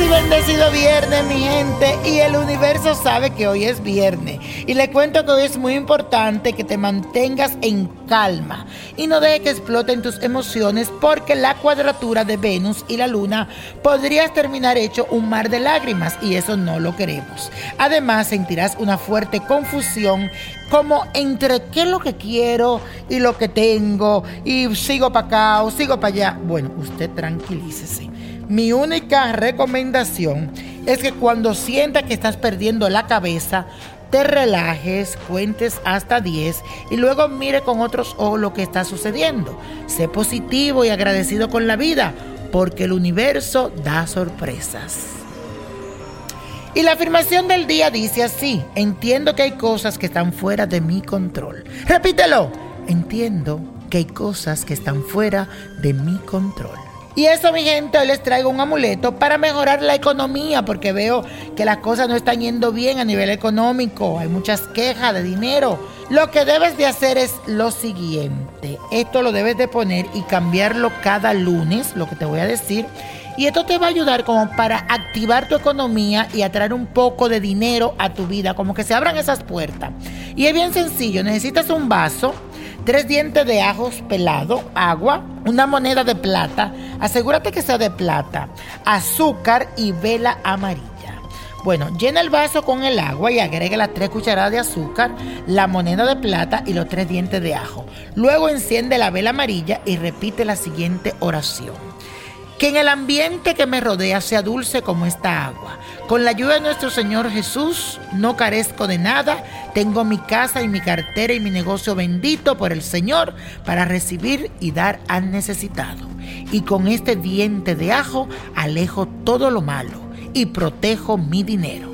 Y bendecido viernes, mi gente. Y el universo sabe que hoy es viernes. Y le cuento que hoy es muy importante que te mantengas en calma y no dejes que exploten tus emociones porque la cuadratura de Venus y la Luna podrías terminar hecho un mar de lágrimas y eso no lo queremos. Además, sentirás una fuerte confusión como entre qué es lo que quiero y lo que tengo y sigo para acá o sigo para allá. Bueno, usted tranquilícese. Mi única recomendación es que cuando sienta que estás perdiendo la cabeza, te relajes, cuentes hasta 10 y luego mire con otros ojos lo que está sucediendo. Sé positivo y agradecido con la vida, porque el universo da sorpresas. Y la afirmación del día dice así, entiendo que hay cosas que están fuera de mi control. Repítelo, entiendo que hay cosas que están fuera de mi control. Y eso, mi gente, hoy les traigo un amuleto para mejorar la economía, porque veo que las cosas no están yendo bien a nivel económico. Hay muchas quejas de dinero. Lo que debes de hacer es lo siguiente. Esto lo debes de poner y cambiarlo cada lunes, lo que te voy a decir. Y esto te va a ayudar como para activar tu economía y atraer un poco de dinero a tu vida, como que se abran esas puertas. Y es bien sencillo, necesitas un vaso tres dientes de ajos pelado, agua, una moneda de plata, asegúrate que sea de plata, azúcar y vela amarilla. Bueno, llena el vaso con el agua y agrega las tres cucharadas de azúcar, la moneda de plata y los tres dientes de ajo. Luego enciende la vela amarilla y repite la siguiente oración. Que en el ambiente que me rodea sea dulce como esta agua. Con la ayuda de nuestro Señor Jesús no carezco de nada. Tengo mi casa y mi cartera y mi negocio bendito por el Señor para recibir y dar al necesitado. Y con este diente de ajo alejo todo lo malo y protejo mi dinero.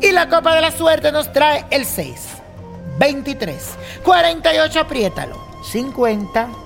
Y la copa de la suerte nos trae el 6, 23, 48, apriétalo, 50.